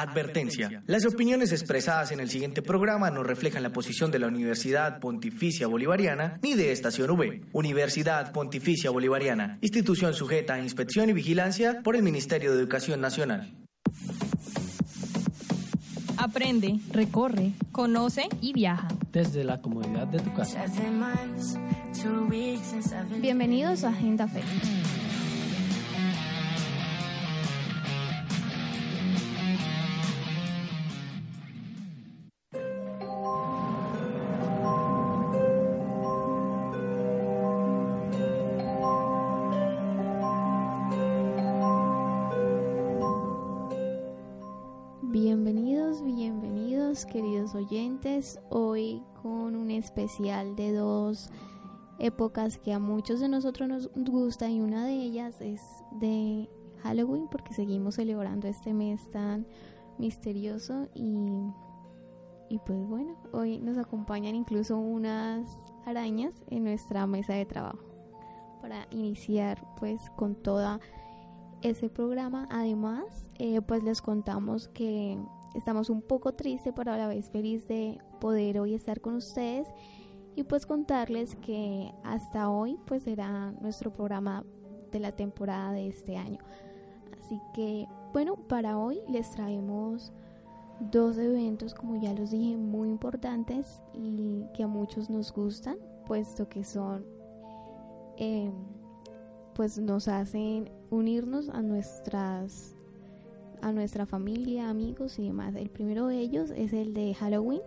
Advertencia. Las opiniones expresadas en el siguiente programa no reflejan la posición de la Universidad Pontificia Bolivariana ni de Estación V. Universidad Pontificia Bolivariana, institución sujeta a inspección y vigilancia por el Ministerio de Educación Nacional. Aprende, recorre, conoce y viaja. Desde la comodidad de tu casa. Bienvenidos a Agenda Fe. Hoy con un especial de dos épocas que a muchos de nosotros nos gusta y una de ellas es de Halloween porque seguimos celebrando este mes tan misterioso y, y pues bueno, hoy nos acompañan incluso unas arañas en nuestra mesa de trabajo para iniciar pues con toda ese programa. Además, eh, pues les contamos que estamos un poco tristes, pero a la vez feliz de poder hoy estar con ustedes y pues contarles que hasta hoy pues será nuestro programa de la temporada de este año. Así que bueno, para hoy les traemos dos eventos, como ya los dije, muy importantes y que a muchos nos gustan, puesto que son, eh, pues nos hacen unirnos a nuestras a nuestra familia, amigos y demás. El primero de ellos es el de Halloween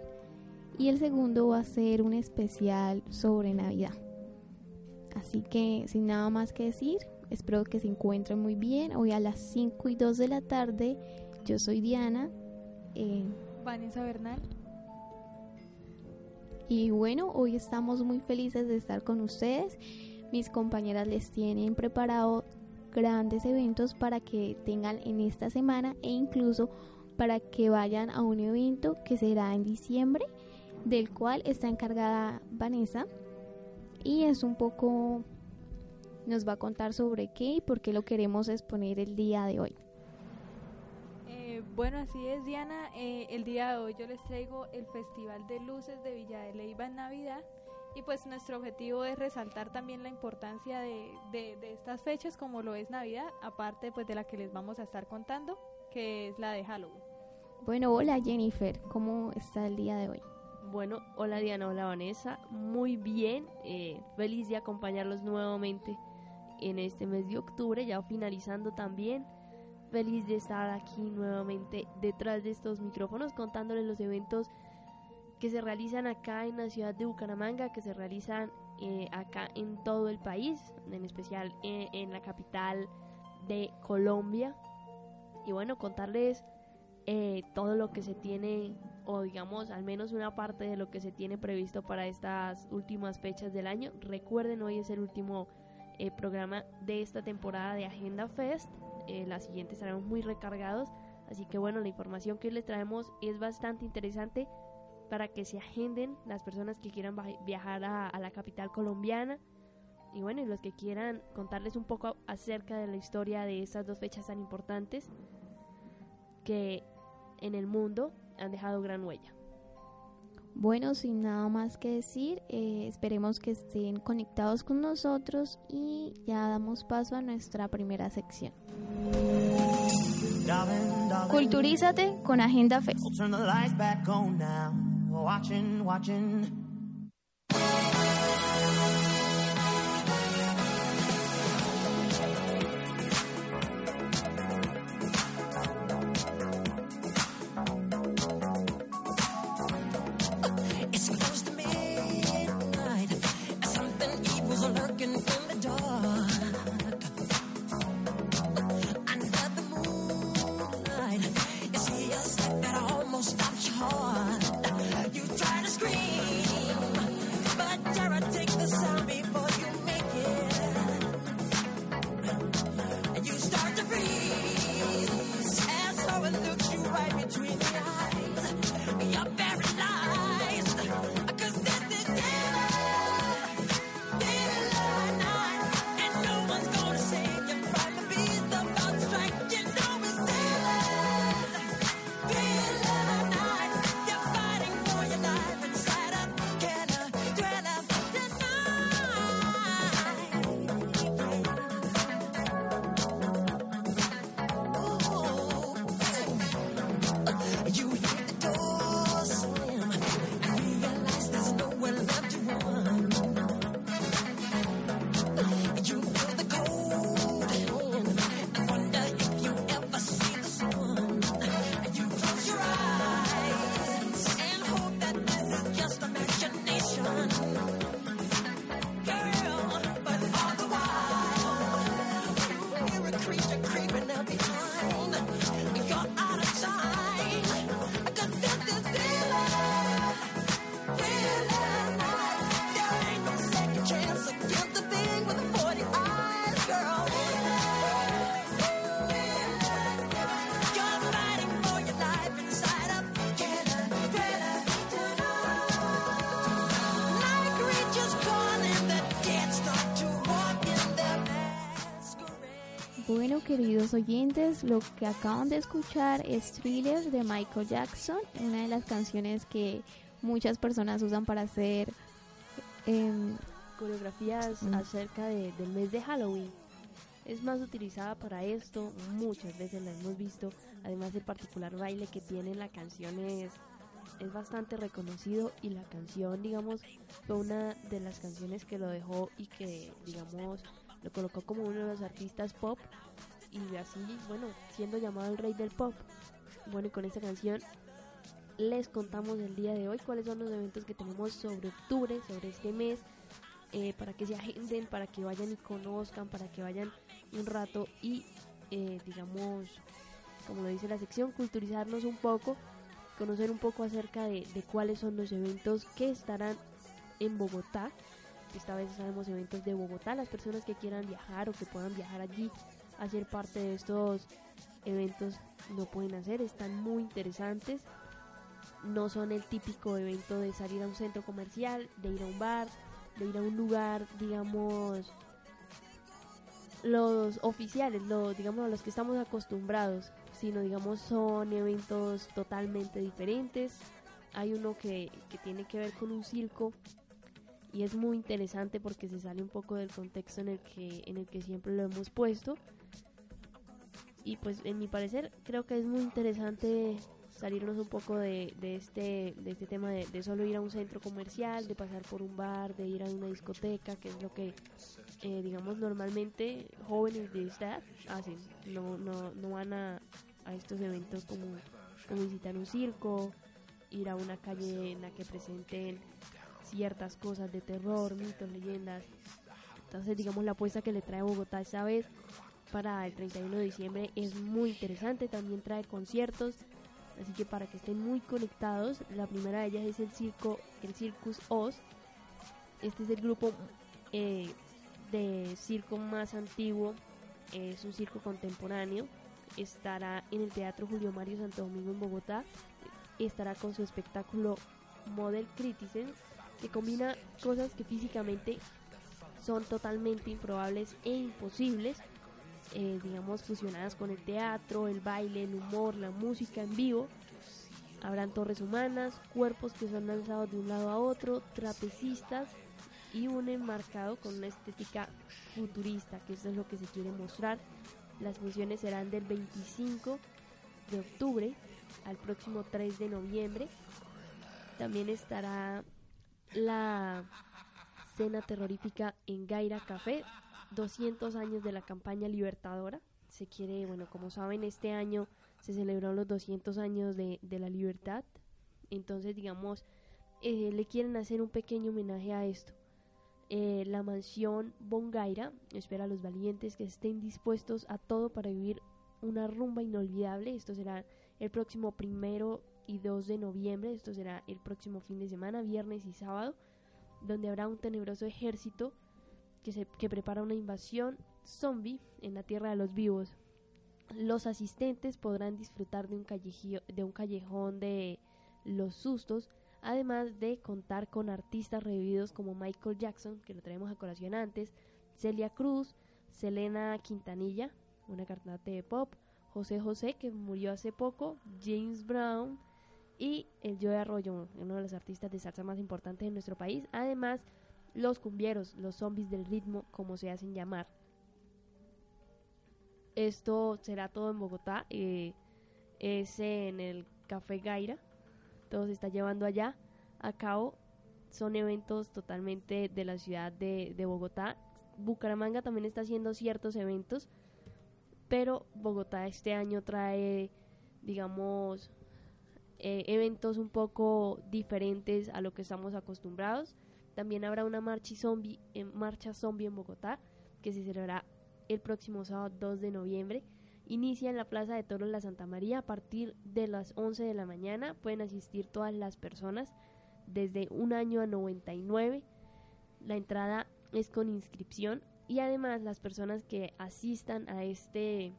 y el segundo va a ser un especial sobre Navidad. Así que sin nada más que decir, espero que se encuentren muy bien. Hoy a las 5 y 2 de la tarde, yo soy Diana. Eh, Vanessa Bernal. Y bueno, hoy estamos muy felices de estar con ustedes. Mis compañeras les tienen preparado grandes eventos para que tengan en esta semana e incluso para que vayan a un evento que será en diciembre del cual está encargada Vanessa. Y es un poco nos va a contar sobre qué y por qué lo queremos exponer el día de hoy. Eh, bueno, así es Diana, eh, el día de hoy yo les traigo el Festival de Luces de Villa de Leyva en Navidad y pues nuestro objetivo es resaltar también la importancia de, de, de, estas fechas como lo es Navidad, aparte pues de la que les vamos a estar contando, que es la de Halloween. Bueno, hola Jennifer, ¿cómo está el día de hoy? Bueno, hola Diana, hola Vanessa, muy bien, eh, feliz de acompañarlos nuevamente en este mes de octubre, ya finalizando también, feliz de estar aquí nuevamente detrás de estos micrófonos contándoles los eventos que se realizan acá en la ciudad de Bucaramanga, que se realizan eh, acá en todo el país, en especial en, en, la capital de Colombia. Y bueno, contarles eh, todo lo que se tiene, o digamos, al menos una parte de lo que se tiene previsto para estas últimas fechas del año. Recuerden, hoy es el último eh, programa de esta temporada de Agenda Fest. la siguiente estaremos muy recargados. Así que bueno, la información que hoy les traemos es bastante interesante para que se agenden las personas que quieran viajar a, a, la capital colombiana y bueno, y los que quieran contarles un poco acerca de la historia de estas dos fechas tan importantes que en el mundo han dejado gran huella. Bueno, sin nada más que decir, eh, esperemos que estén conectados con nosotros y ya damos paso a nuestra primera sección. Culturízate con Agenda Fest. Watching, watching. Queridos oyentes, lo que acaban de escuchar es Thriller de Michael Jackson, una de las canciones que muchas personas usan para hacer em, Coreografías Mm. acerca de- del mes de Halloween. Es más utilizada para esto, muchas veces la hemos visto. Además, el particular baile que tiene la canción es, es bastante reconocido y la canción, digamos, fue una de las canciones que lo dejó y que, digamos, lo colocó como uno de los artistas pop y así, bueno, siendo llamado el rey del pop. Bueno, y con esta canción les contamos el día de hoy cuáles son los eventos que tenemos sobre octubre, sobre este mes, eh, para que se agenden, para que vayan y conozcan, para que vayan un rato y, eh, digamos, como lo dice la sección, culturizarnos un poco, conocer un poco acerca de, de cuáles son los eventos que estarán en Bogotá. Esta vez sabemos eventos de Bogotá, las personas que quieran viajar o que puedan viajar allí a ser parte de estos eventos lo pueden hacer, están muy interesantes. No son el típico evento de salir a un centro comercial, de ir a un bar, de ir a un lugar, digamos, los oficiales, lo, digamos, a los que estamos acostumbrados, sino, digamos, son eventos totalmente diferentes. Hay uno que, que tiene que ver con un circo y es muy interesante porque se sale un poco del contexto en el que, en el que siempre lo hemos puesto. Y pues en mi parecer creo que es muy interesante salirnos un poco de, de este, de este tema de, solo ir a un centro comercial, de pasar por un bar, de ir a una discoteca, que es lo que, eh, digamos, normalmente jóvenes de esta edad hacen. No, no, no van a, a estos eventos como, como visitar un circo, ir a una calle en la que presenten ciertas cosas de terror, mitos, leyendas. Entonces, digamos, la apuesta que le trae Bogotá esta vez para el 31 de diciembre es muy interesante. También trae conciertos, así que para que estén muy conectados, la primera de ellas es el circo, el Circus Oz. Este es el grupo eh, de circo más antiguo, es un circo contemporáneo. Estará en el Teatro Julio Mario Santo Domingo en Bogotá. Estará con su espectáculo Model Criticism, que combina cosas que físicamente son totalmente improbables e imposibles, eh, digamos, fusionadas con el teatro, el baile, el humor, la música en vivo. Habrán torres humanas, cuerpos que son lanzados de un lado a otro, trapecistas y un enmarcado con una estética futurista, que eso es lo que se quiere mostrar. Las funciones serán del 25 de octubre al próximo 3 de noviembre. También estará la cena terrorífica en Gaira Café, 200 años de la campaña libertadora. Se quiere, bueno, como saben, este año se celebraron los 200 años de, de la libertad. Entonces, digamos, eh, le quieren hacer un pequeño homenaje a esto. Eh, la mansión Bongaira espera a los valientes que estén dispuestos a todo para vivir una rumba inolvidable. Esto será el próximo primero y 2 de noviembre. Esto será el próximo fin de semana, viernes y sábado, donde habrá un tenebroso ejército que, prepara una invasión zombie en la tierra de los vivos. Los asistentes podrán disfrutar de un, de un callejón de los sustos, además de contar con artistas revividos como Michael Jackson, que lo traemos a colación antes, Celia Cruz, Selena Quintanilla, una cantante de pop, José José, que murió hace poco, James Brown y el Joe Arroyo, uno de los artistas de salsa más importantes de nuestro país. Además, los cumbieros, los zombies del ritmo, como se hacen llamar. Esto será todo en Bogotá, eh, es en el Café Gaira, todo se está llevando allá a cabo. Son eventos totalmente de la ciudad de, de Bogotá. Bucaramanga también está haciendo ciertos eventos, pero Bogotá este año trae, digamos, eh, eventos un poco diferentes a lo que estamos acostumbrados. También habrá una marcha zombie, en, marcha zombie en Bogotá que se celebrará el próximo sábado 2 de noviembre. Inicia en la Plaza de Toros La Santa María a partir de las 11 de la mañana. Pueden asistir todas las personas desde un año a 99. La entrada es con inscripción y además las personas que asistan a este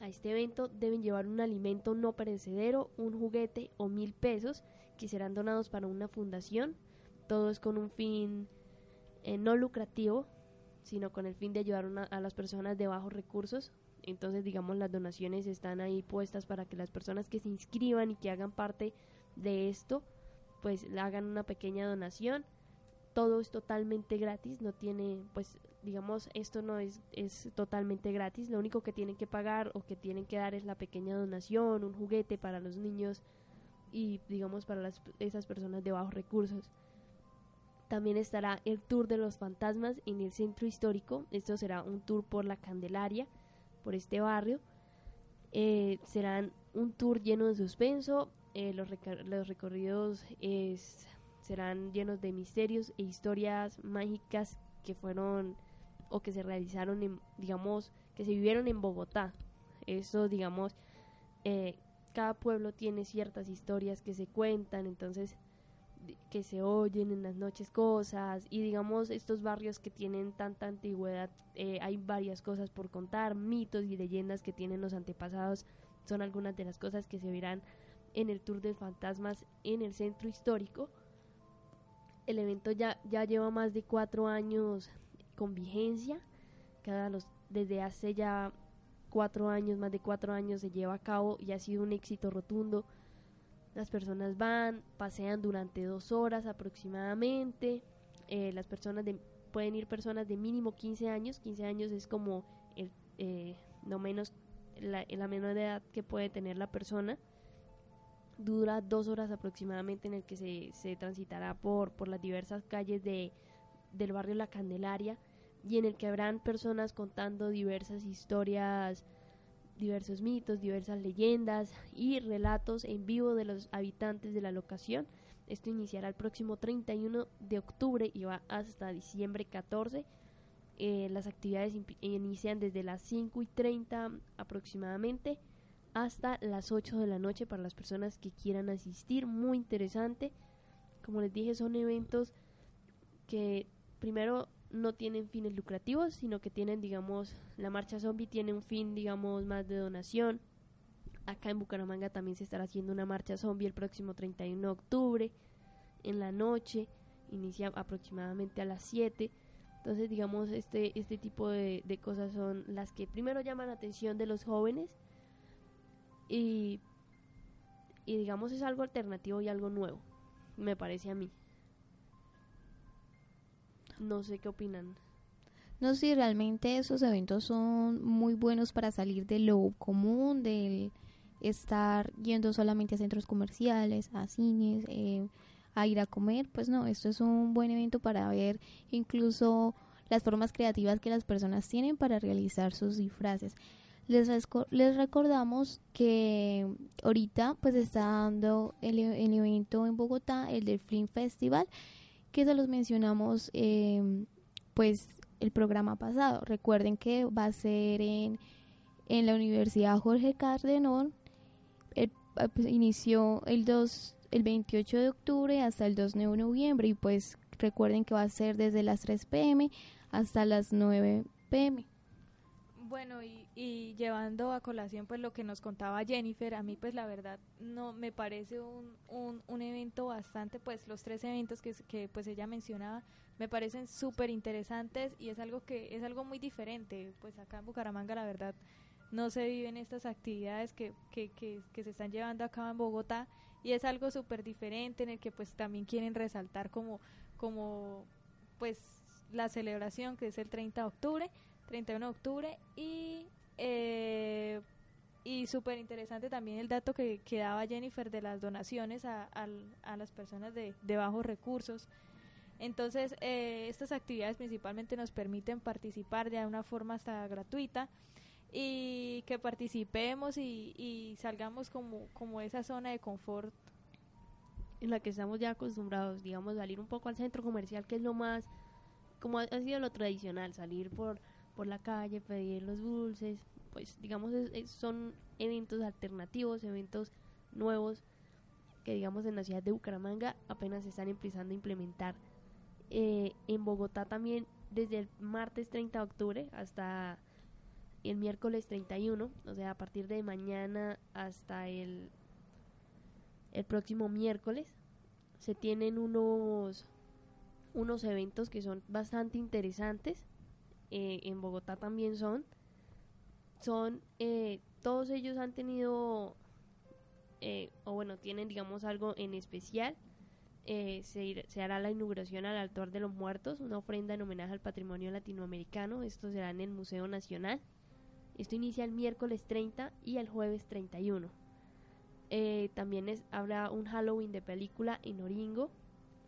a este evento deben llevar un alimento no perecedero, un juguete o mil pesos que serán donados para una fundación. Todo es con un fin eh, no lucrativo, sino con el fin de ayudar una- a las personas de bajos recursos. Entonces, digamos, las donaciones están ahí puestas para que las personas que se inscriban y que hagan parte de esto, pues hagan una pequeña donación. Todo es totalmente gratis, no tiene, pues, digamos, esto no es, es totalmente gratis. Lo único que tienen que pagar o que tienen que dar es la pequeña donación, un juguete para los niños y, digamos, para las, esas personas de bajos recursos. También estará el Tour de los Fantasmas en el centro histórico. Esto será un tour por la Candelaria, por este barrio. Eh, serán un tour lleno de suspenso. eh, los, reca- los recorridos es- serán llenos de misterios e historias mágicas que fueron o que se realizaron, en, digamos, que se vivieron en Bogotá. Eso, digamos, eh, cada pueblo tiene ciertas historias que se cuentan, entonces que se oyen en las noches cosas y digamos estos barrios que tienen tanta antigüedad eh, hay varias cosas por contar mitos y leyendas que tienen los antepasados son algunas de las cosas que se verán en el tour de fantasmas en el centro histórico. El evento ya ya lleva más de cuatro años con vigencia desde hace ya cuatro años más de cuatro años se lleva a cabo y ha sido un éxito rotundo las personas van, pasean durante dos horas aproximadamente. Eh, las personas de, pueden ir personas de mínimo 15 años. 15 años es como el, eh, no menos la, la menor edad que puede tener la persona. Dura dos horas aproximadamente en el que se, se transitará por, por las diversas calles de, del barrio La Candelaria y en el que habrán personas contando diversas historias diversos mitos, diversas leyendas y relatos en vivo de los habitantes de la locación. Esto iniciará el próximo 31 de octubre y va hasta diciembre 14. Eh, las actividades inician desde las 5 y 30 aproximadamente hasta las 8 de la noche para las personas que quieran asistir. Muy interesante. Como les dije, son eventos que primero no tienen fines lucrativos, sino que tienen, digamos, la marcha zombie tiene un fin, digamos, más de donación. Acá en Bucaramanga también se estará haciendo una marcha zombie el próximo 31 de octubre, en la noche, inicia aproximadamente a las 7. Entonces, digamos, este, este tipo de, de cosas son las que primero llaman la atención de los jóvenes y, y digamos, es algo alternativo y algo nuevo, me parece a mí. No sé qué opinan. No sé, realmente esos eventos son muy buenos para salir de lo común, del estar yendo solamente a centros comerciales, a cines, eh, a ir a comer. Pues no, esto es un buen evento para ver incluso las formas creativas que las personas tienen para realizar sus disfraces. Les, les recordamos que ahorita pues está dando el, e- el evento en Bogotá, el del Film Festival, que se los mencionamos eh, pues el programa pasado. Recuerden que va a ser en, en la Universidad Jorge Cardenón. Eh, pues, inició el 2, el 28 de octubre hasta el 2 de noviembre y pues recuerden que va a ser desde las 3 pm hasta las 9 pm. Bueno, y, y llevando a colación pues lo que nos contaba Jennifer, a mí pues la verdad no me parece un, un, un bastante, pues los tres eventos que, pues ella mencionaba me parecen súper interesantes y es algo que es algo muy diferente, pues acá en Bucaramanga la verdad no se viven estas actividades que, que, que, se están llevando a cabo en Bogotá y es algo súper diferente en el que pues también quieren resaltar como, como pues la celebración que es el 30 de octubre 31 de octubre y eh, y súper interesante también el dato que, que daba Jennifer de las donaciones a, al- a las personas de, de bajos recursos. Entonces, eh, estas actividades principalmente nos permiten participar de una forma hasta gratuita y que participemos y, y salgamos como, como esa zona de confort. en la que estamos ya acostumbrados, digamos, salir un poco al centro comercial, que es lo más, como ha ha sido lo tradicional, salir por, por la calle, pedir los dulces, pues digamos, son eventos alternativos, eventos nuevos, que digamos en la ciudad de Bucaramanga apenas se están empezando a implementar. Eh, en Bogotá también, desde el martes 30 de octubre hasta el miércoles 31, o sea, a partir de mañana hasta el el próximo miércoles se tienen unos unos eventos que son bastante interesantes eh, en Bogotá también son son, eh, todos ellos han tenido, eh, o bueno, tienen digamos algo en especial. Eh, se, hará la inauguración al altar de los muertos, una ofrenda en homenaje al patrimonio latinoamericano. Esto será en el Museo Nacional. Esto inicia el miércoles 30 y el jueves 31. Eh, también es, habrá un Halloween de película en Oringo.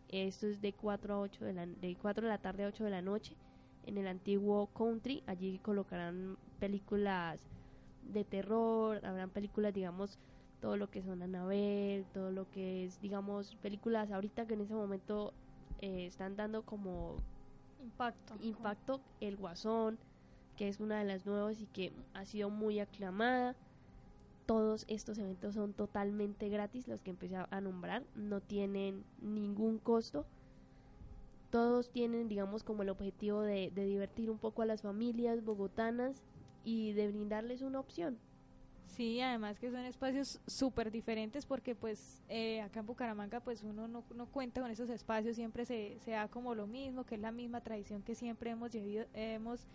Esto es de 4 a 8 de la, de 4 de la tarde a 8 de la noche en el antiguo country. Allí colocarán películas de terror, habrán películas, digamos, todo lo que son Annabelle, todo lo que es, digamos, películas ahorita que en ese momento eh, están dando como Impacto. impacto El Guasón, que es una de las nuevas y que ha sido muy aclamada. Todos estos eventos son totalmente gratis, los que empecé a nombrar, no tienen ningún costo. Todos tienen, digamos, como el objetivo de, de divertir un poco a las familias bogotanas y de brindarles una opción. Sí, además que son espacios súper diferentes porque pues eh, acá en Bucaramanga pues uno no, no cuenta con esos espacios, siempre se, se da como lo mismo, que es la misma tradición que siempre hemos, llevido- hemos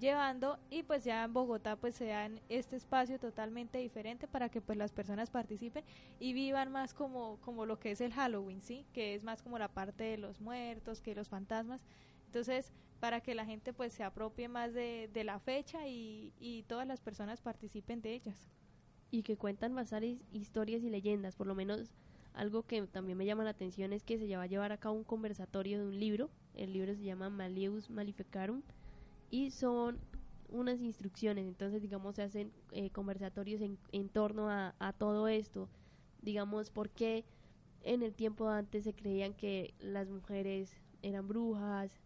llevando y pues ya en Bogotá pues se dan este espacio totalmente diferente para que pues las personas participen y vivan más como, como lo que es el Halloween, ¿sí? Que es más como la parte de los muertos, que los fantasmas. Entonces, para que la gente pues se apropie más de, de la fecha y, y todas las personas participen de ellas. y que cuentan bastantes historias y leyendas. Por lo menos algo que también me llama la atención es que se va a llevar a cabo un conversatorio de un libro. El libro se llama Maleus Maleficarum y son unas instrucciones. Entonces, digamos, se hacen eh, conversatorios en, en torno a, a todo esto. Digamos, por qué en el tiempo antes se creían que las mujeres eran brujas,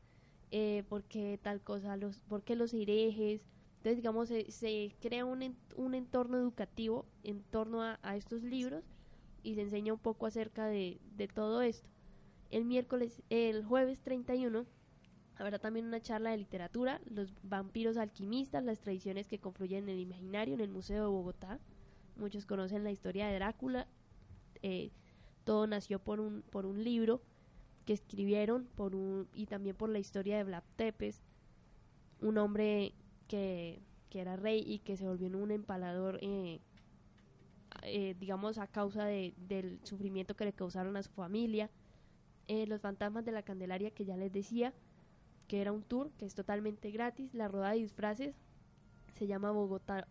eh, por qué tal cosa, los, por qué los herejes. Entonces, digamos, se, se crea un, un entorno educativo en torno a, a estos libros y se enseña un poco acerca de, de todo esto. El miércoles, el jueves 31, habrá también una charla de literatura, los vampiros alquimistas, las tradiciones que confluyen en el imaginario en el Museo de Bogotá. Muchos conocen la historia de Drácula. eh, todo nació por un, por un libro que escribieron por un, y también por la historia de Vlad Tepes, un hombre que, que era rey y que se volvió en un empalador, eh, eh, digamos, a causa de, del sufrimiento que le causaron a su familia. Eh, los fantasmas de la Candelaria, que ya les decía, que era un tour que es totalmente gratis. La rueda de disfraces se llama Bogotá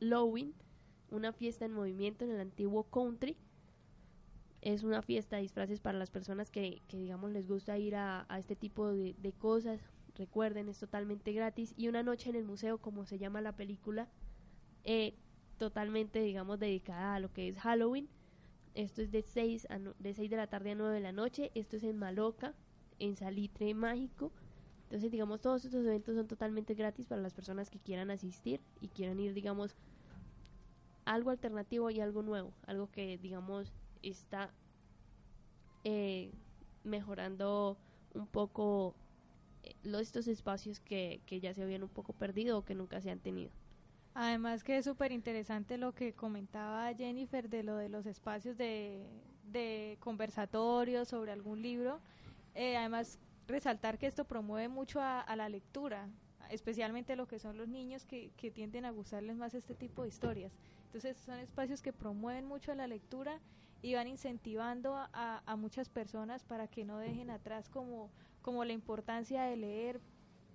Lowin, una fiesta en movimiento en el antiguo country. Es una fiesta de disfraces para las personas que, que digamos, les gusta ir a, a este tipo de, de cosas. Recuerden, es totalmente gratis. Y una noche en el museo, como se llama la película, eh, totalmente, digamos, dedicada a lo que es Halloween. Esto es de 6, a no- de 6 de la tarde a 9 de la noche. Esto es en Maloca, en Salitre Mágico. Entonces, digamos, todos estos eventos son totalmente gratis para las personas que quieran asistir y quieran ir, digamos, algo alternativo y algo nuevo. Algo que, digamos, está eh, mejorando un poco eh, lo- estos espacios que, que ya se habían un poco perdido o que nunca se han tenido. Además que es súper interesante lo que comentaba Jennifer de lo de los espacios de, de conversatorios sobre algún libro. Eh, además, resaltar que esto promueve mucho a, a la lectura, especialmente lo que son los niños que, tienden a gustarles más este tipo de historias. Entonces son espacios que promueven mucho la lectura y van incentivando a, a muchas personas para que no dejen atrás como, como la importancia de leer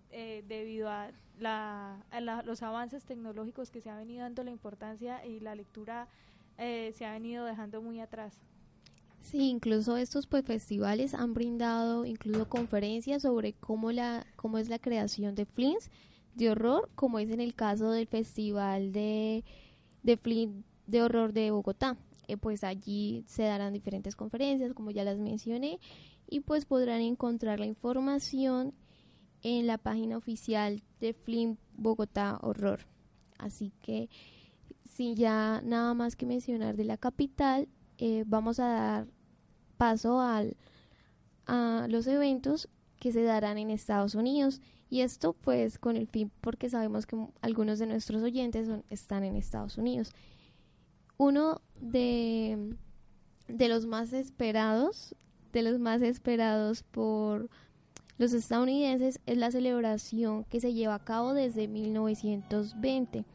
eh, debido a, a la- los avances tecnológicos que se ha venido dando la importancia y la lectura eh, se ha venido dejando muy atrás. Sí, incluso estos pues festivales han brindado incluso conferencias sobre cómo la cómo es la creación de films de horror, como es en el caso del Festival de de film de horror de Bogotá. Eh, pues allí se darán diferentes conferencias, como ya las mencioné, y pues podrán encontrar la información en la página oficial de Film Bogotá Horror. Así que sin ya nada más que mencionar de la capital, eh, vamos a dar paso al, a los eventos que se darán en Estados Unidos y esto pues con el fin porque sabemos que algunos de nuestros oyentes son- están en Estados Unidos. Uno de, de los más esperados, de los más esperados por los estadounidenses es la celebración que se lleva a cabo desde 1920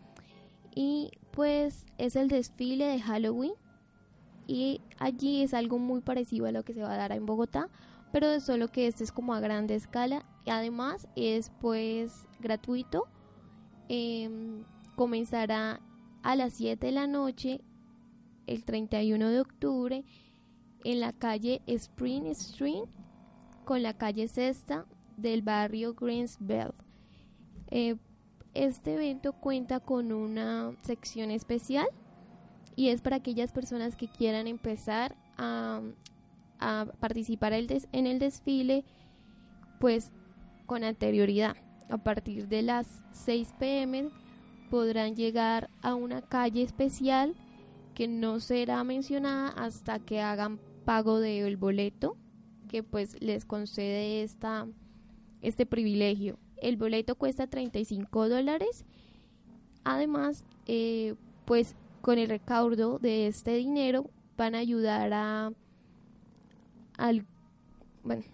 y pues es el desfile de Halloween y allí es algo muy parecido a lo que se va a dar en Bogotá, pero solo que este es como a grande escala y además es pues gratuito. Em, comenzará a las 7 de la noche el 31 de octubre en la calle Spring Street con la calle Sexta del barrio Greensbelt. Eh, este evento cuenta con una sección especial y es para aquellas personas que quieran empezar a, participar en el desfile pues con anterioridad. A partir de las 6 pm podrán llegar a una calle especial que no será mencionada hasta que hagan pago del boleto que pues les concede esta, este privilegio. El boleto cuesta 35 dólares. Además, eh, pues con el recaudo de este dinero van a ayudar a al bueno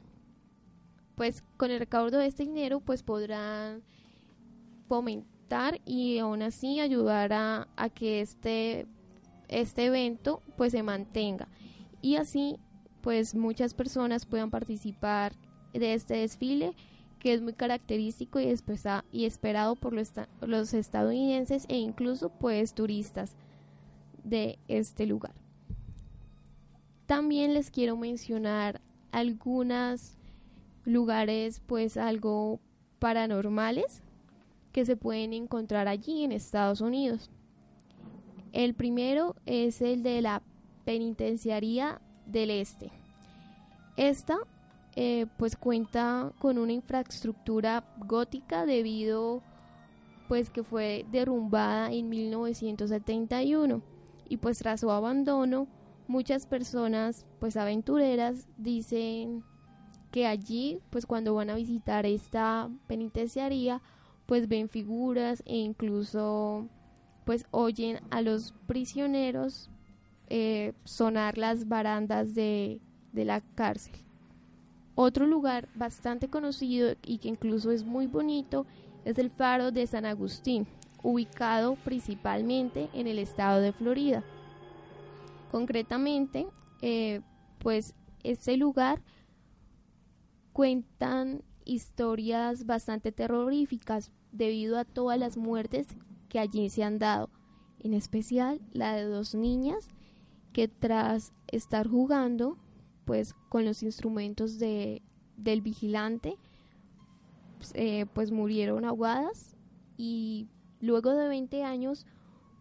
pues con el recaudo de este dinero pues podrán fomentar y aún así ayudar a, a que este este evento pues se mantenga. Y así pues muchas personas puedan participar de este desfile que es muy característico y, y esperado por los, estadounidenses e incluso pues turistas de este lugar. También les quiero mencionar algunos lugares pues algo paranormales que se pueden encontrar allí en Estados Unidos. El primero es el de la penitenciaría del Este. Esta eh, pues cuenta con una infraestructura gótica debido pues que fue derrumbada en 1971 y pues tras su abandono muchas personas pues aventureras dicen que allí pues cuando van a visitar esta penitenciaría pues ven figuras e incluso pues oyen a los prisioneros eh, sonar las barandas de, de la cárcel. Otro lugar bastante conocido y que incluso es muy bonito es el faro de San Agustín, ubicado principalmente en el estado de Florida. Concretamente, eh, pues este lugar cuentan historias bastante terroríficas debido a todas las muertes que allí se han dado, en especial la de dos niñas que tras estar jugando pues con los instrumentos de, del vigilante pues, eh, pues murieron ahogadas y luego de 20 años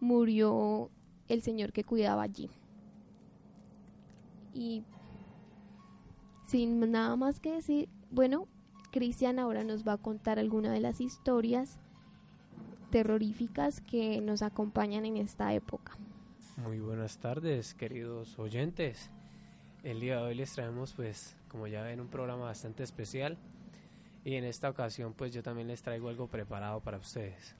murió el señor que cuidaba allí. Y sin nada más que decir, bueno, Cristian ahora nos va a contar alguna de las historias terroríficas que nos acompañan en esta época. Muy buenas tardes, queridos oyentes. El día de hoy les traemos, pues, como ya ven, un programa bastante especial. Y en esta ocasión, pues, yo también les traigo algo preparado para ustedes.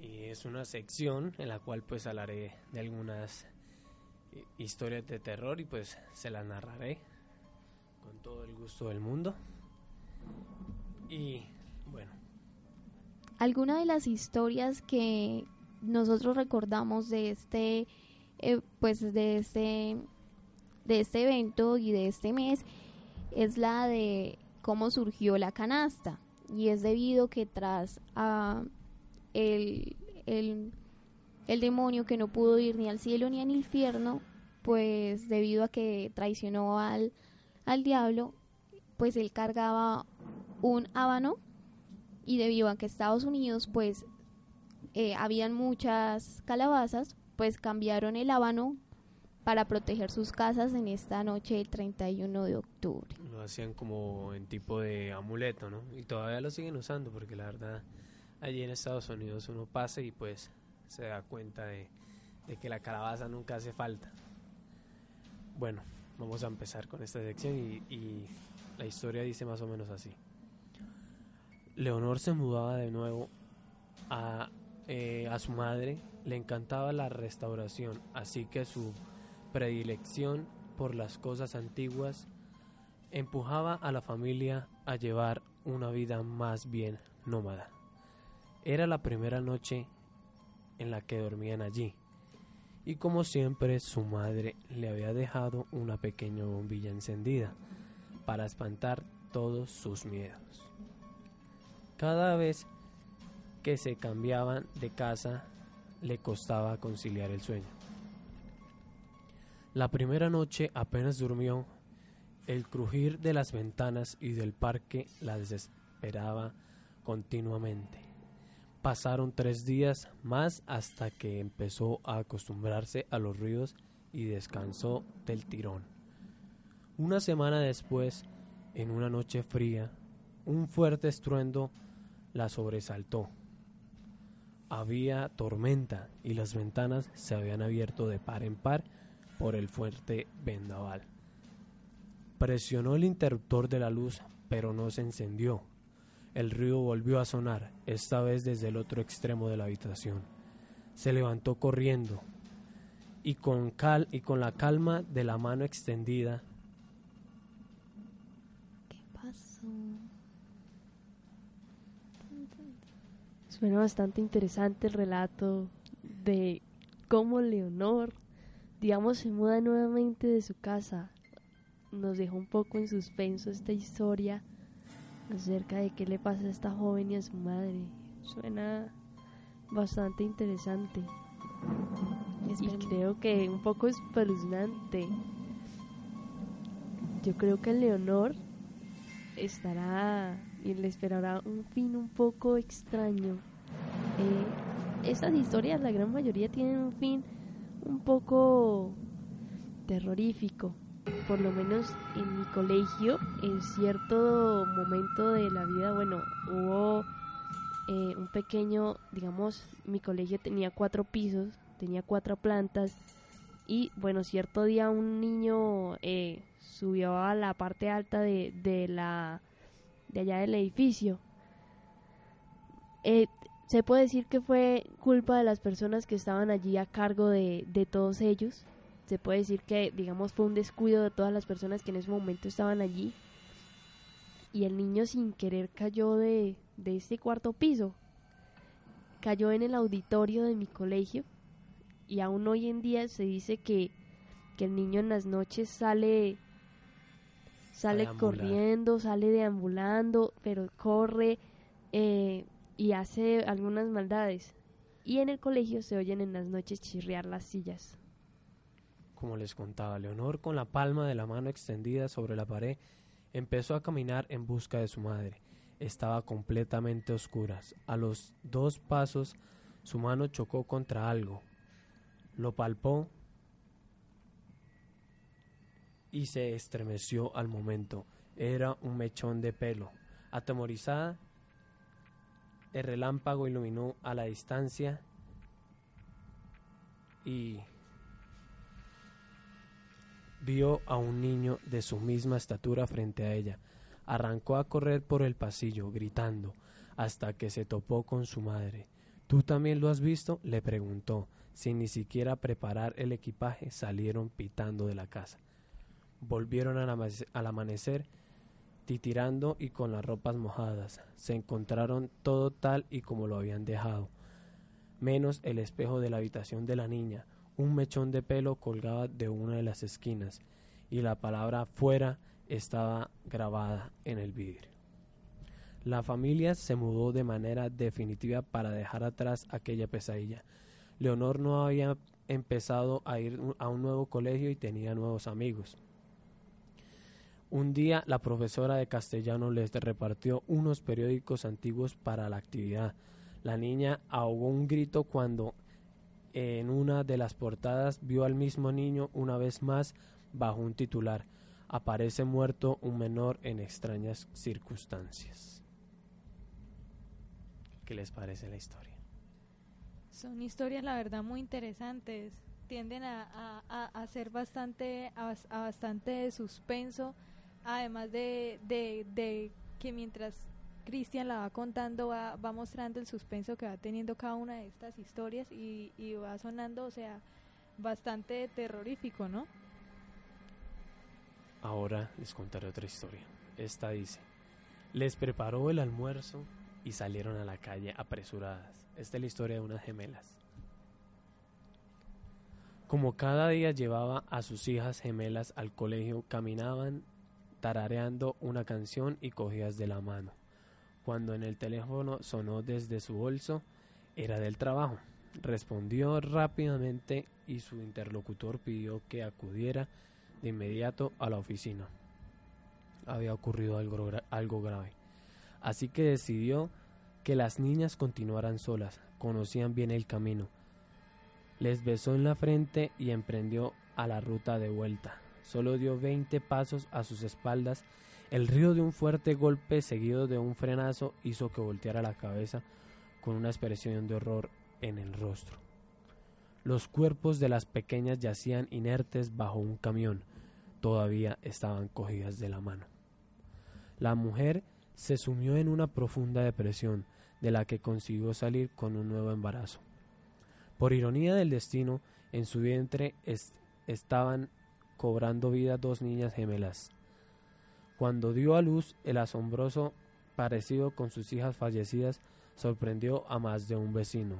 Y es una sección en la cual, pues, hablaré de algunas historias de terror y, pues, se las narraré con todo el gusto del mundo. Y, bueno. Alguna de las historias que nosotros recordamos de este eh, pues de este de este evento y de este mes es la de cómo surgió la canasta y es debido que tras a el, el, el demonio que no pudo ir ni al cielo ni al infierno pues debido a que traicionó al, al diablo pues él cargaba un habano y debido a que Estados Unidos pues eh, habían muchas calabazas, pues cambiaron el habano para proteger sus casas en esta noche del 31 de octubre. Lo hacían como en tipo de amuleto, ¿no? Y todavía lo siguen usando porque la verdad allí en Estados Unidos uno pasa y pues se da cuenta de, que la calabaza nunca hace falta. Bueno, vamos a empezar con esta sección y, y la historia dice más o menos así. Leonor se mudaba de nuevo a eh, a su madre le encantaba la restauración, así que su predilección por las cosas antiguas empujaba a la familia a llevar una vida más bien nómada. Era la primera noche en la que dormían allí. Y como siempre, su madre le había dejado una pequeña bombilla encendida para espantar todos sus miedos. Cada vez que se cambiaban de casa, le costaba conciliar el sueño. La primera noche apenas durmió, el crujir de las ventanas y del parque la desesperaba continuamente. Pasaron tres días más hasta que empezó a acostumbrarse a los ruidos y descansó del tirón. Una semana después, en una noche fría, un fuerte estruendo la sobresaltó. Había tormenta y las ventanas se habían abierto de par en par por el fuerte vendaval. Presionó el interruptor de la luz, pero no se encendió. El río volvió a sonar, esta vez desde el otro extremo de la habitación. Se levantó corriendo y con, cal y con la calma de la mano extendida ¿Qué pasó? Suena bastante interesante el relato de cómo Leonor, digamos, se muda nuevamente de su casa. Nos dejó un poco en suspenso esta historia acerca de qué le pasa a esta joven y a su madre. Suena bastante interesante y creo que un poco espeluznante. Yo creo que Leonor estará y le esperará un fin un poco extraño. Eh, estas historias, la gran mayoría, tienen un fin un poco terrorífico. Por lo menos en mi colegio, en cierto momento de la vida, bueno, hubo eh, un pequeño, digamos, mi colegio tenía cuatro pisos, tenía cuatro plantas y bueno, cierto día un niño eh, subió a la parte alta de, de la de allá del edificio. Eh, se puede decir que fue culpa de las personas que estaban allí a cargo de, de todos ellos. Se puede decir que, digamos, fue un descuido de todas las personas que en ese momento estaban allí. Y el niño sin querer cayó de, de este cuarto piso. Cayó en el auditorio de mi colegio. Y aún hoy en día se dice que, que el niño en las noches sale sale deambular. corriendo, sale deambulando, pero corre eh, y hace algunas maldades. Y en el colegio se oyen en las noches chirriar las sillas. Como les contaba, Leonor, con la palma de la mano extendida sobre la pared, empezó a caminar en busca de su madre. Estaba completamente a oscuras. A los dos pasos, su mano chocó contra algo. Lo palpó y se estremeció al momento. Era un mechón de pelo. Atemorizada, el relámpago iluminó a la distancia y vio a un niño de su misma estatura frente a ella. Arrancó a correr por el pasillo, gritando, hasta que se topó con su madre. ¿Tú también lo has visto? le preguntó. Sin ni siquiera preparar el equipaje, salieron pitando de la casa. Volvieron al, amanecer, titirando y con las ropas mojadas. Se encontraron todo tal y como lo habían dejado, menos el espejo de la habitación de la niña. Un mechón de pelo colgaba de una de las esquinas y la palabra fuera estaba grabada en el vidrio. La familia se mudó de manera definitiva para dejar atrás aquella pesadilla. Leonor no había empezado a ir a un nuevo colegio y tenía nuevos amigos. Un día la profesora de castellano les repartió unos periódicos antiguos para la actividad. La niña ahogó un grito cuando en una de las portadas vio al mismo niño una vez más bajo un titular. Aparece muerto un menor en extrañas circunstancias. ¿Qué les parece la historia? Son historias, la verdad, muy interesantes. Tienden a, a, bastante, a, a bastante de suspenso, además de, de, de que mientras Cristian la va contando, va, va mostrando el suspenso que va teniendo cada una de estas historias y, y va sonando, o sea, bastante terrorífico, ¿no? Ahora les contaré otra historia. Esta dice, les preparó el almuerzo y salieron a la calle apresuradas. Esta es la historia de unas gemelas. Como cada día llevaba a sus hijas gemelas al colegio, caminaban tarareando una canción y cogidas de la mano. Cuando en el teléfono sonó desde su bolso, era del trabajo. Respondió rápidamente y su interlocutor pidió que acudiera de inmediato a la oficina. Había ocurrido algo, algo grave. Así que decidió que las niñas continuaran solas, conocían bien el camino. Les besó en la frente y emprendió a la ruta de vuelta. Solo dio 20 pasos a sus espaldas. El río de un fuerte golpe seguido de un frenazo hizo que volteara la cabeza con una expresión de horror en el rostro. Los cuerpos de las pequeñas yacían inertes bajo un camión. Todavía estaban cogidas de la mano. La mujer se sumió en una profunda depresión de la que consiguió salir con un nuevo embarazo. Por ironía del destino, en su vientre es- estaban cobrando vida dos niñas gemelas. Cuando dio a luz, el asombroso parecido con sus hijas fallecidas sorprendió a más de un vecino.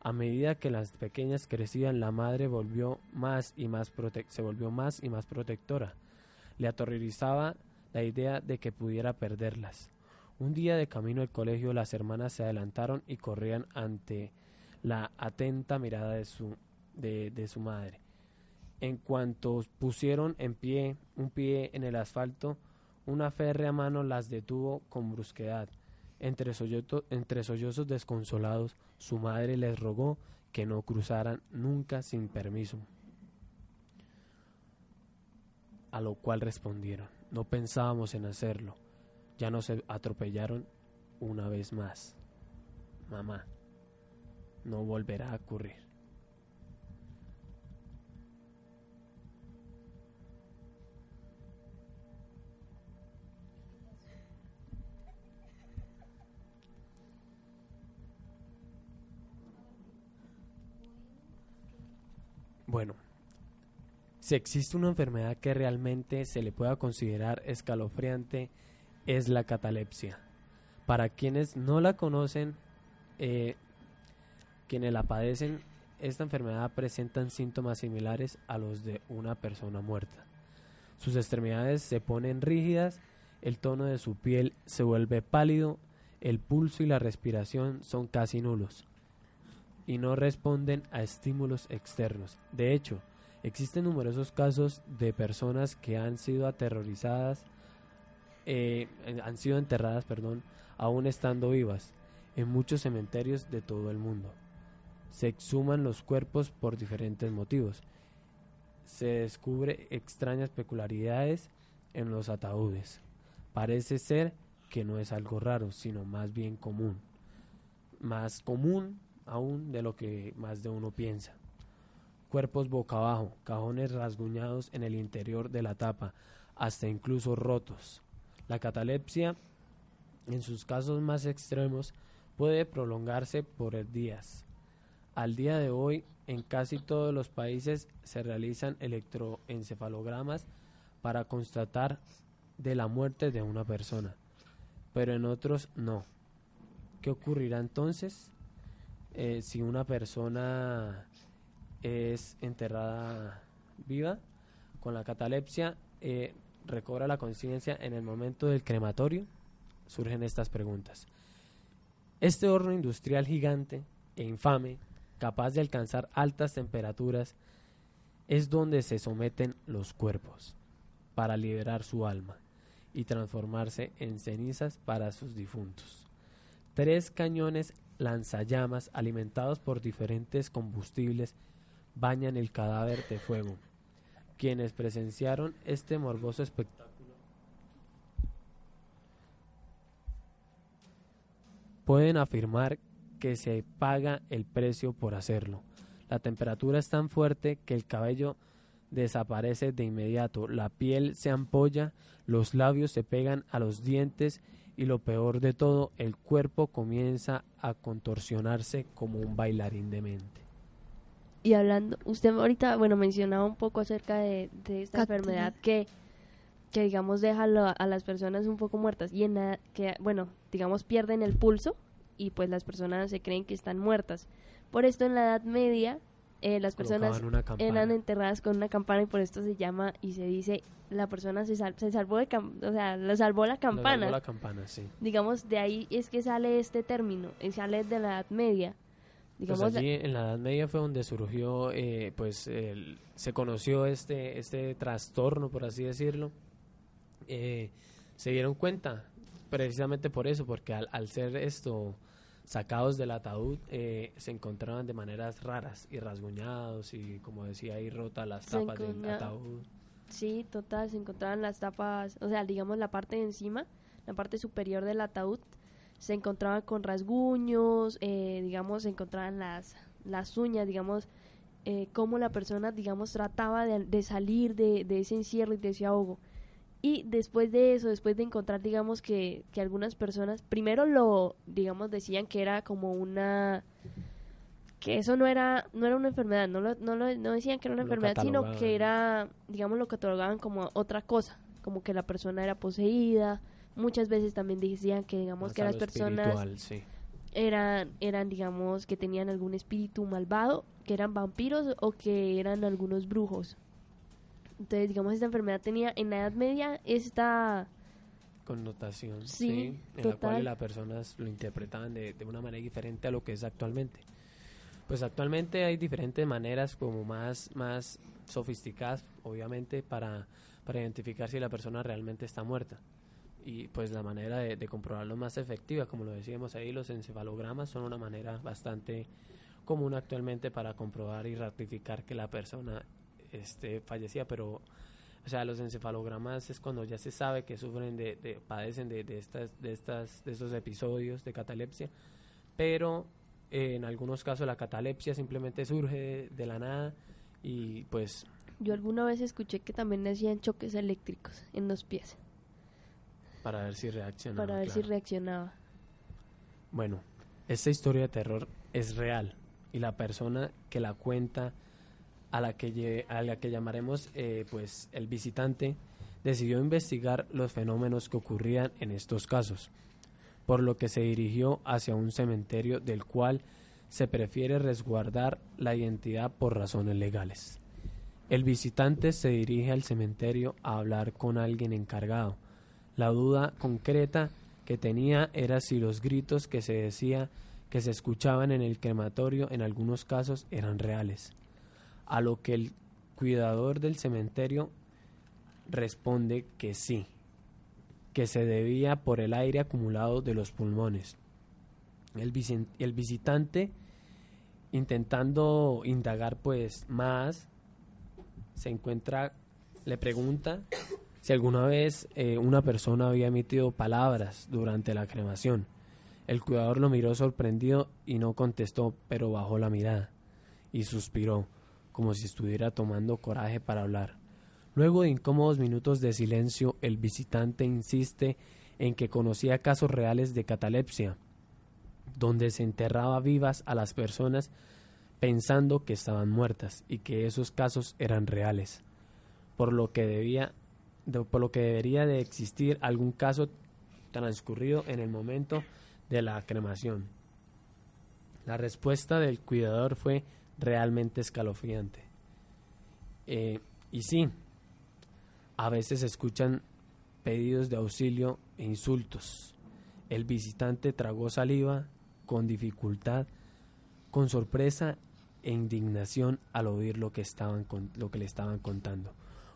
A medida que las pequeñas crecían, la madre volvió más y más se volvió más y más protectora. Le aterrorizaba la idea de que pudiera perderlas. Un día de camino al colegio, las hermanas se adelantaron y corrían ante la atenta mirada de su, de, de su madre. En cuanto pusieron en pie un pie en el asfalto, una férrea mano las detuvo con brusquedad. Entre, entre sollozos desconsolados, su madre les rogó que no cruzaran nunca sin permiso. A lo cual respondieron, no pensábamos en hacerlo, ya nos atropellaron una vez más. Mamá, no volverá a ocurrir. Bueno, si existe una enfermedad que realmente se le pueda considerar escalofriante, es la catalepsia. Para quienes no la conocen, eh, quienes la padecen, esta enfermedad presentan síntomas similares a los de una persona muerta. Sus extremidades se ponen rígidas, el tono de su piel se vuelve pálido, el pulso y la respiración son casi nulos y no responden a estímulos externos. De hecho, existen numerosos casos de personas que han sido aterrorizadas, eh, han sido enterradas, perdón, aún estando vivas, en muchos cementerios de todo el mundo. Se exhuman los cuerpos por diferentes motivos. Se descubre extrañas peculiaridades en los ataúdes. Parece ser que no es algo raro, sino más bien común. Más común aún de lo que más de uno piensa. Cuerpos boca abajo, cajones rasguñados en el interior de la tapa, hasta incluso rotos. La catalepsia, en sus casos más extremos, puede prolongarse por días. Al día de hoy, en casi todos los países se realizan electroencefalogramas para constatar de la muerte de una persona, pero en otros no. ¿Qué ocurrirá entonces? Eh, si una persona es enterrada viva con la catalepsia, eh, recobra la conciencia en el momento del crematorio, surgen estas preguntas. Este horno industrial gigante e infame, capaz de alcanzar altas temperaturas, es donde se someten los cuerpos para liberar su alma y transformarse en cenizas para sus difuntos. Tres cañones lanzallamas alimentados por diferentes combustibles bañan el cadáver de fuego. Quienes presenciaron este morboso espectáculo pueden afirmar que se paga el precio por hacerlo. La temperatura es tan fuerte que el cabello desaparece de inmediato, la piel se ampolla, los labios se pegan a los dientes y lo peor de todo, el cuerpo comienza a contorsionarse como un bailarín de mente. Y hablando, usted ahorita, bueno, mencionaba un poco acerca de, de esta enfermedad que, que, digamos, deja lo- a las personas un poco muertas y en la, que, bueno, digamos, pierden el pulso y pues las personas se creen que están muertas. Por esto en la Edad Media eh, las personas eran enterradas con una campana y por esto se llama y se dice la persona se, sal- se salvó de cam- o sea, lo salvó la Lo campana. salvó la campana, sí. Digamos, de ahí es que sale este término, y sale de la Edad Media. Digamos, pues allí en la Edad Media fue donde surgió, eh, pues el- se conoció este, este trastorno, por así decirlo. Eh, se dieron cuenta, precisamente por eso, porque al, al ser esto sacados del ataúd, eh, se encontraban de maneras raras y rasguñados y como decía ahí rota las Se tapas del ataúd. Sí, total, se encontraban las tapas, o sea, digamos la parte de encima, la parte superior del ataúd, se encontraban con rasguños, eh, digamos, se encontraban las, las uñas, digamos, eh, cómo la persona, digamos, trataba de, de salir de, de ese encierro y de ese ahogo. Y después de eso, después de encontrar, digamos, que, que algunas personas, primero lo, digamos, decían que era como una que eso no era no era una enfermedad, no lo, no, lo- no decían que era una Lo enfermedad, sino que era, digamos, lo catalogaban como otra cosa, como que la persona era poseída. Muchas veces también decían que, digamos, Más que las personas sí. eran, eran, digamos, que tenían algún espíritu malvado, que eran vampiros o que eran algunos brujos. Entonces, digamos, esta enfermedad tenía en la Edad Media esta... connotación, Sí, sí, en la cual las personas lo interpretaban de, de una manera diferente a lo que es actualmente. Pues actualmente hay diferentes maneras como más, más sofisticadas, obviamente, para, para identificar si la persona realmente está muerta. Y pues la manera de, de comprobarlo más efectiva, como lo decíamos ahí, los encefalogramas son una manera bastante común actualmente para comprobar y ratificar que la persona este, fallecía, pero o sea, los encefalogramas es cuando ya se sabe que sufren de, de- padecen de, de estas, de estas, de estos episodios de catalepsia, pero eh, en algunos casos la catalepsia simplemente surge de, de la nada y pues Yo alguna vez escuché que también hacían choques eléctricos en los pies para ver si reacciona. para ver si reaccionaba. Bueno, esta historia de terror es real y la persona que la cuenta, a la que, a la que llamaremos eh, pues el visitante, decidió investigar los fenómenos que ocurrían en estos casos, por lo que se dirigió hacia un cementerio del cual se prefiere resguardar la identidad por razones legales. El visitante se dirige al cementerio a hablar con alguien encargado. La duda concreta que tenía era si los gritos que se decía que se escuchaban en el crematorio en algunos casos eran reales. A lo que el cuidador del cementerio responde que sí, que se debía por el aire acumulado de los pulmones. El, visi- el visitante, intentando indagar pues más, se encuentra, le pregunta si alguna vez eh, una persona había emitido palabras durante la cremación. El cuidador lo miró sorprendido y no contestó, pero bajó la mirada y suspiró, como si estuviera tomando coraje para hablar. Luego de incómodos minutos de silencio, el visitante insiste en que conocía casos reales de catalepsia, donde se enterraba vivas a las personas pensando que estaban muertas y que esos casos eran reales, por lo que debía de- por lo que debería de existir algún caso transcurrido en el momento de la cremación. La respuesta del cuidador fue realmente escalofriante. Eh, y sí, a veces escuchan pedidos de auxilio e insultos. El visitante tragó saliva con dificultad, con sorpresa e indignación al oír lo que, estaban con- lo que le estaban contando.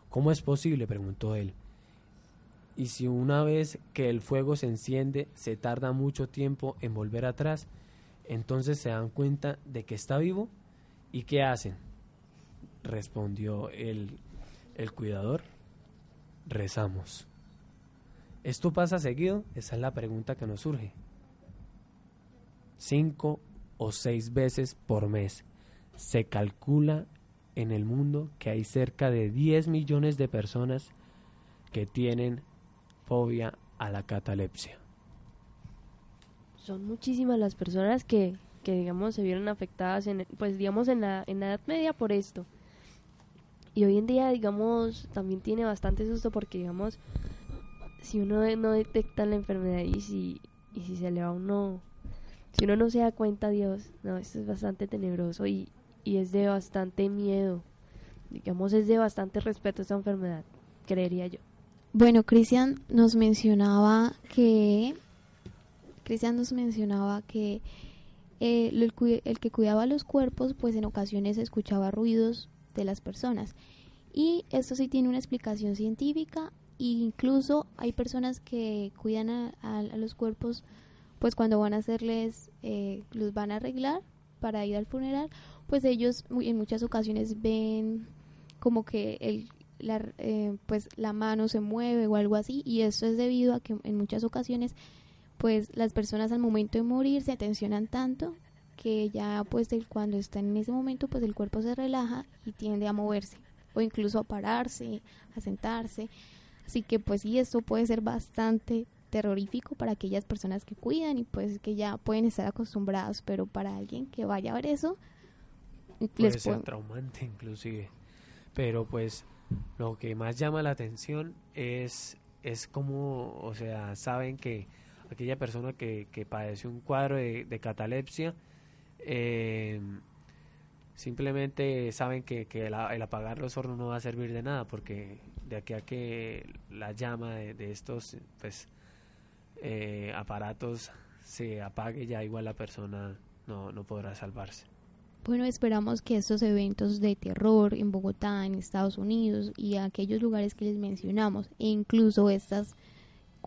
¿Cómo es posible? preguntó él. Y si una vez que el fuego se enciende se tarda mucho tiempo en volver atrás, entonces se dan cuenta de que está vivo. ¿Y qué hacen? Respondió el, el cuidador. Rezamos. ¿Esto pasa seguido? Esa es la pregunta que nos surge. Cinco o seis veces por mes. Se calcula en el mundo que hay cerca de 10 millones de personas que tienen fobia a la catalepsia. Son muchísimas las personas que, que digamos, se vieron afectadas, en, pues, digamos, en la, en la Edad Media por esto. Y hoy en día, digamos, también tiene bastante susto porque, digamos, si uno no detecta la enfermedad y si, y si se le va a uno, si uno no se da cuenta, Dios, no, esto es bastante tenebroso y, y es de bastante miedo. Digamos, es de bastante respeto esta enfermedad, creería yo. Bueno, Cristian nos mencionaba que Cristian nos mencionaba que eh, el, el que cuidaba los cuerpos, pues en ocasiones escuchaba ruidos de las personas. Y esto sí tiene una explicación científica. E incluso hay personas que cuidan a, a- a los cuerpos, pues cuando van a hacerles, eh, los van a arreglar para ir al funeral, pues ellos en muchas ocasiones ven como que el, la, eh, pues la mano se mueve o algo así y esto es debido a que en muchas ocasiones pues las personas al momento de morir se tensionan tanto que ya pues el- cuando están en ese momento pues el cuerpo se relaja y tiende a moverse o incluso a pararse, a sentarse. Así que pues sí, esto puede ser bastante terrorífico para aquellas personas que cuidan y pues que ya pueden estar acostumbrados, pero para alguien que vaya a ver eso, Puede les ser puede- traumante inclusive. Pero pues lo que más llama la atención es, es como, o sea, saben que aquella persona que, que padece un cuadro de, de catalepsia, eh, simplemente saben que, que el, apagar los hornos no va a servir de nada porque de aquí a que la llama de, estos pues eh, aparatos se apague ya igual la persona no, no podrá salvarse. Bueno, esperamos que estos eventos de terror en Bogotá, en Estados Unidos y aquellos lugares que les mencionamos, e incluso estos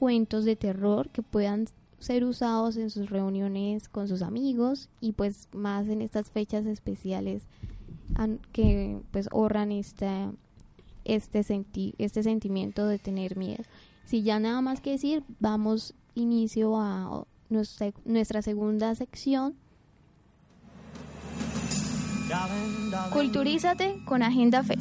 cuentos de terror que puedan ser usados en sus reuniones con sus amigos y pues más en estas fechas especiales que pues ahorran esta, este, senti- este sentimiento de tener miedo. Si ya nada más que decir, vamos inicio a nuestra, nuestra segunda sección Culturízate con Agenda Fest.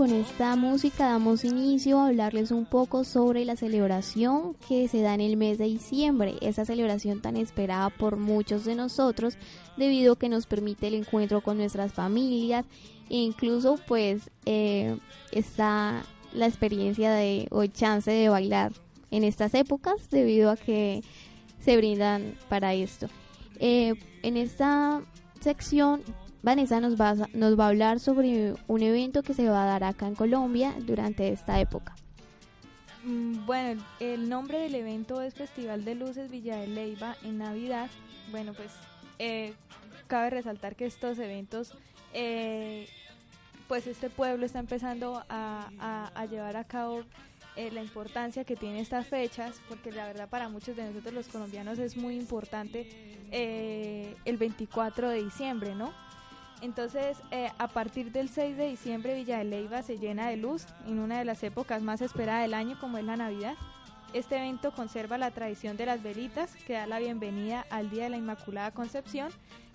con esta música damos inicio a hablarles un poco sobre la celebración que se da en el mes de diciembre, esa celebración tan esperada por muchos de nosotros debido a que nos permite el encuentro con nuestras familias e incluso pues eh, está la experiencia de o chance de bailar en estas épocas debido a que se brindan para esto. Eh, en esta sección Vanessa nos va, a, nos va a hablar sobre un evento que se va a dar acá en Colombia durante esta época. Mm, Bueno, el, nombre del evento es Festival de Luces Villa de Leyva en Navidad. Bueno, pues eh, cabe resaltar que estos eventos, eh, pues este pueblo está empezando a, llevar a cabo eh, la importancia que tiene estas fechas, porque la verdad para muchos de nosotros los colombianos es muy importante eh, el 24 de diciembre, ¿no? Entonces, eh, a partir del 6 de diciembre, Villa de Leyva se llena de luz en una de las épocas más esperadas del año, como es la Navidad. Este evento conserva la tradición de las velitas, que da la bienvenida al Día de la Inmaculada Concepción,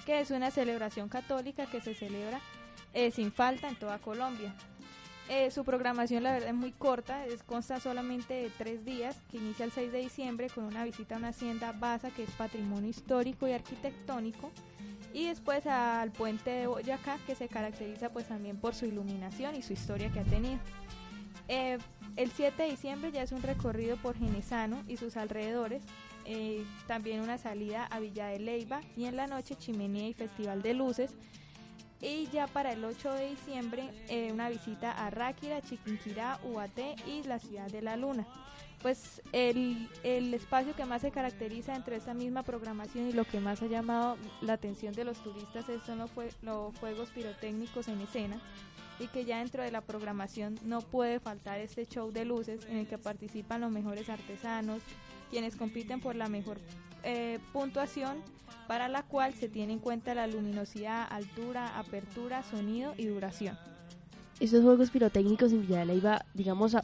que es una celebración católica que se celebra eh, sin falta en toda Colombia. Eh, su programación, la verdad, es muy corta, es, consta solamente de tres días, que inicia el 6 de diciembre con una visita a una hacienda Baza, que es patrimonio histórico y arquitectónico, y después al puente de Boyacá, que se caracteriza pues también por su iluminación y su historia que ha tenido. Eh, el 7 de diciembre ya es un recorrido por Genesano y sus alrededores, eh, también una salida a Villa de Leyva y en la noche chimenea y festival de luces. Y ya para el 8 de diciembre eh, una visita a Ráquira, Chiquinquirá, Ubaté y la ciudad de la Luna. Pues el, el espacio que más se caracteriza entre esta misma programación y lo que más ha llamado la atención de los turistas son los, fue- los fuegos pirotécnicos en escena y que ya dentro de la programación no puede faltar este show de luces en el que participan los mejores artesanos, quienes compiten por la mejor eh, puntuación para la cual se tiene en cuenta la luminosidad, altura, apertura, sonido y duración. Estos juegos pirotécnicos en Villa de Leyva, digamos, a-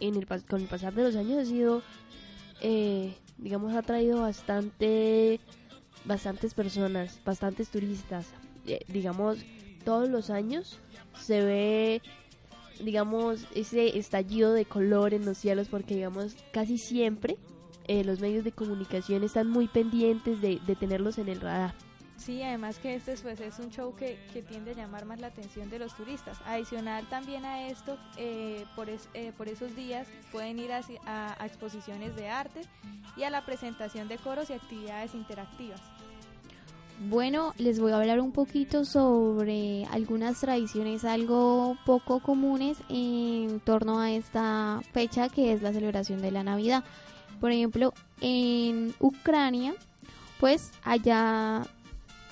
en el, con el pasar de los años ha sido, eh, digamos, ha traído bastante, bastantes personas, bastantes turistas. Eh, digamos, todos los años se ve, digamos, ese estallido de color en los cielos porque, digamos, casi siempre eh, los medios de comunicación están muy pendientes de, de tenerlos en el radar. Sí, además que este pues, es un show que, que tiende a llamar más la atención de los turistas. Adicional también a esto, eh, por, es- eh, por esos días pueden ir a, a- a exposiciones de arte y a la presentación de coros y actividades interactivas. Bueno, les voy a hablar un poquito sobre algunas tradiciones algo poco comunes en torno a esta fecha que es la celebración de la Navidad. Por ejemplo, en Ucrania, pues allá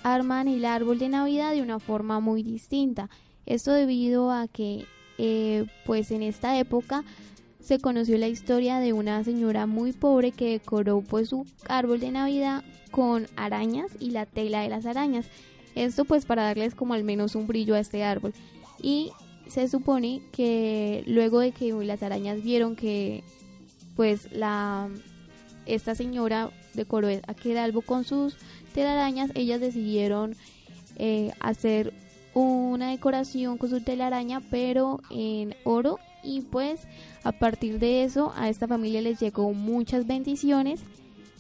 arman el árbol de Navidad de una forma muy distinta. Esto debido a que, eh, pues en esta época se conoció la historia de una señora muy pobre que decoró pues su árbol de Navidad con arañas y la tela de las arañas. Esto pues para darles como al menos un brillo a este árbol. Y se supone que luego de que las arañas vieron que pues la esta señora decoró aquel árbol con sus telarañas, ellas decidieron eh, hacer una decoración con su telaraña pero en oro y pues a partir de eso a esta familia les llegó muchas bendiciones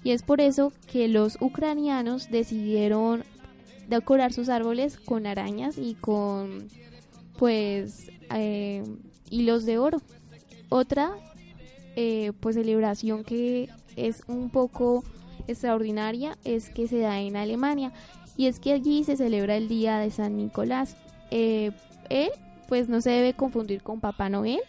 y es por eso que los ucranianos decidieron decorar sus árboles con arañas y con pues eh, hilos de oro. Otra eh, pues celebración que es un poco extraordinaria es que se da en Alemania y es que allí se celebra el día de San Nicolás. Eh, él pues no se debe confundir con Papá Noel,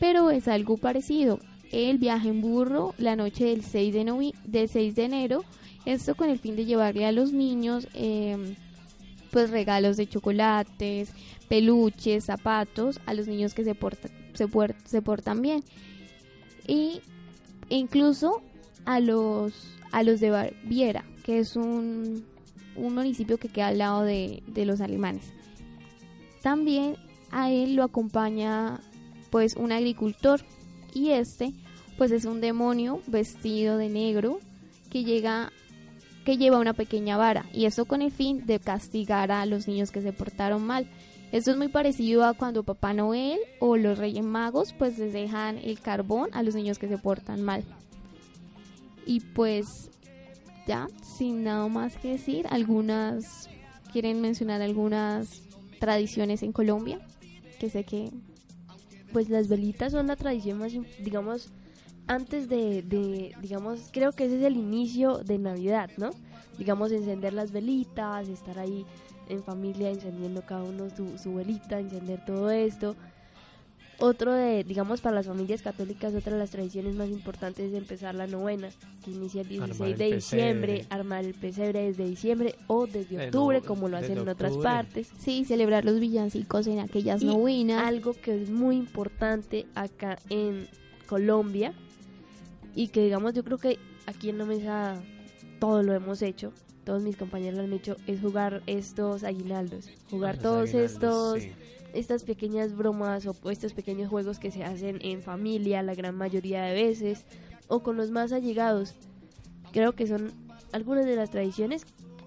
pero es algo parecido. Él viaja en burro la noche del 6 de, novi- del 6 de enero, esto con el fin de llevarle a los niños eh, pues regalos de chocolates, peluches, zapatos a los niños que se, porta- se, se portan bien. Y incluso a los, a los de Baviera, que es un, un municipio que queda al lado de, de los alemanes. También a él lo acompaña pues un agricultor y este pues es un demonio vestido de negro que llega que lleva una pequeña vara y eso con el fin de castigar a los niños que se portaron mal. Esto es muy parecido a cuando Papá Noel o los Reyes Magos pues les dejan el carbón a los niños que se portan mal. Y pues ya, sin nada más que decir, algunas quieren mencionar algunas tradiciones en Colombia, que sé que pues las velitas son la tradición más, digamos, antes de, de, digamos, creo que ese es el inicio de Navidad, ¿no? Digamos, encender las velitas, estar ahí en familia encendiendo cada uno su, su velita, encender todo esto. Otro de, digamos, para las familias católicas, otra de las tradiciones más importantes es empezar la novena, que inicia el 16 Armar el de diciembre, pesebre. armar el pesebre desde diciembre o desde octubre, no, como lo hacen en otras partes. sí, celebrar los villancicos en aquellas Y novenas. algo que es muy importante acá en Colombia y que digamos yo creo que aquí en la mesa todo lo hemos hecho, todos mis compañeros lo han hecho, es jugar estos aguinaldos, jugar Los todos aguinaldos, estos, sí. estas pequeñas bromas o estos pequeños juegos que se hacen en familia la gran mayoría de veces o con los más allegados. Creo que son algunas de las tradiciones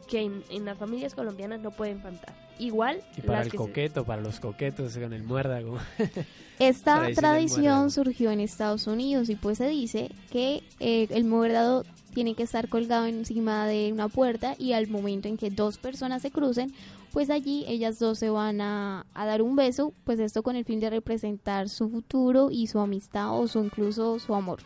que en, en las familias colombianas no pueden faltar. Igual Y para las el que se- coqueto, para los coquetos con el muérdago. Esta Tradición tradición muérdago. surgió en Estados Unidos y pues se dice que eh, el muérdago tiene que estar colgado encima de una puerta y al momento en que dos personas se crucen, pues allí ellas dos se van a, a dar un beso, pues esto con el fin de representar su futuro y su amistad o su incluso su amor.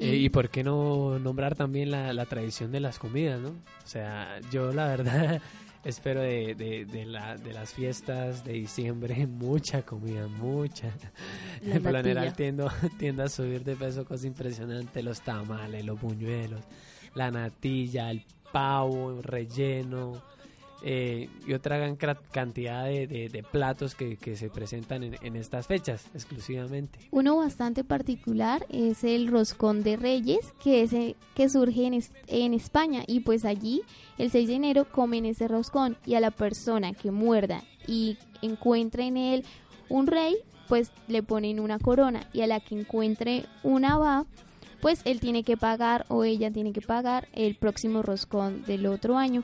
Eh, ¿Y por qué no nombrar también la, la tradición de las comidas, no? O sea, yo la verdad espero de, de, de, la, de las fiestas de diciembre. Mucha comida, mucha. La Por lo general tiendo, tiendo a subir de peso, cosa impresionante, los tamales, los buñuelos, la natilla, el pavo relleno, eh, y otra gran cantidad de, platos que, se presentan en, estas fechas exclusivamente. Uno bastante particular es el roscón de Reyes, que es eh, que surge en, en España y pues allí el 6 de enero comen ese roscón y a la persona que muerda y encuentre en él un rey, pues le ponen una corona y a la que encuentre una va, pues él tiene que pagar o ella tiene que pagar el próximo roscón del otro año.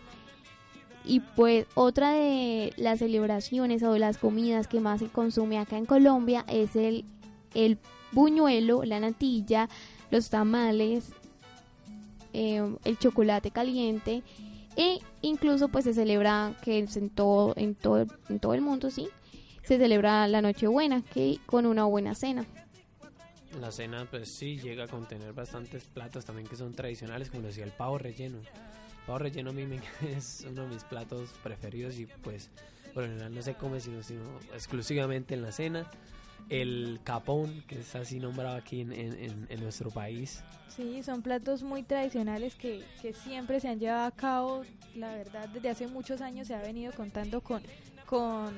Y pues otra de las celebraciones o de las comidas que más se consume acá en Colombia es el, el buñuelo, la natilla, los tamales, eh, el chocolate caliente e incluso pues se celebra que en todo en todo en todo el mundo sí se celebra la Nochebuena que con una buena cena. La cena, pues sí, llega a contener bastantes platos también que son tradicionales, como decía, el pavo relleno. Pavo relleno a mí me, es uno de mis platos preferidos y pues por lo general no se come sino, exclusivamente en la cena. El capón, que es así nombrado aquí en, en- nuestro país. Sí, son platos muy tradicionales que, que siempre se han llevado a cabo. La verdad, desde hace muchos años se ha venido contando con, con,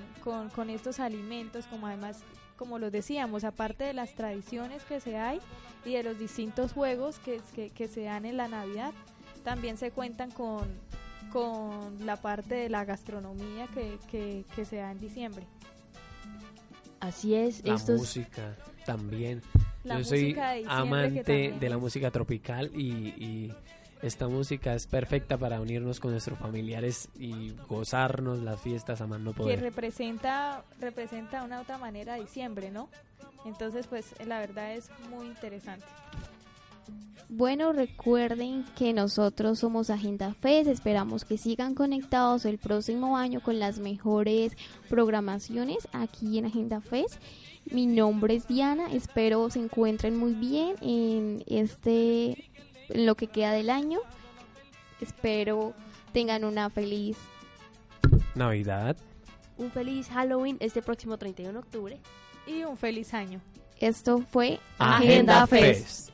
con, estos alimentos, como además, como lo decíamos, aparte de las tradiciones que se hay y de los distintos juegos que, que se dan en la Navidad, también se cuentan con, con la parte de la gastronomía que, que, que se da en diciembre. Así es, La estos música también. La Yo soy de que amante también de la música tropical y, y esta música es perfecta para unirnos con nuestros familiares y gozarnos las fiestas a más no que poder. representa representa una otra manera diciembre, ¿no? Entonces, pues la verdad es muy interesante. Bueno, recuerden que nosotros somos Agenda Fest, esperamos que sigan conectados el próximo año con las mejores programaciones aquí en Agenda Fest. Mi nombre es Diana, espero se encuentren muy bien en este en lo que queda del año. Espero tengan una feliz Navidad. un feliz Halloween este próximo 31 de octubre. Y un feliz año. Esto fue Agenda Fest.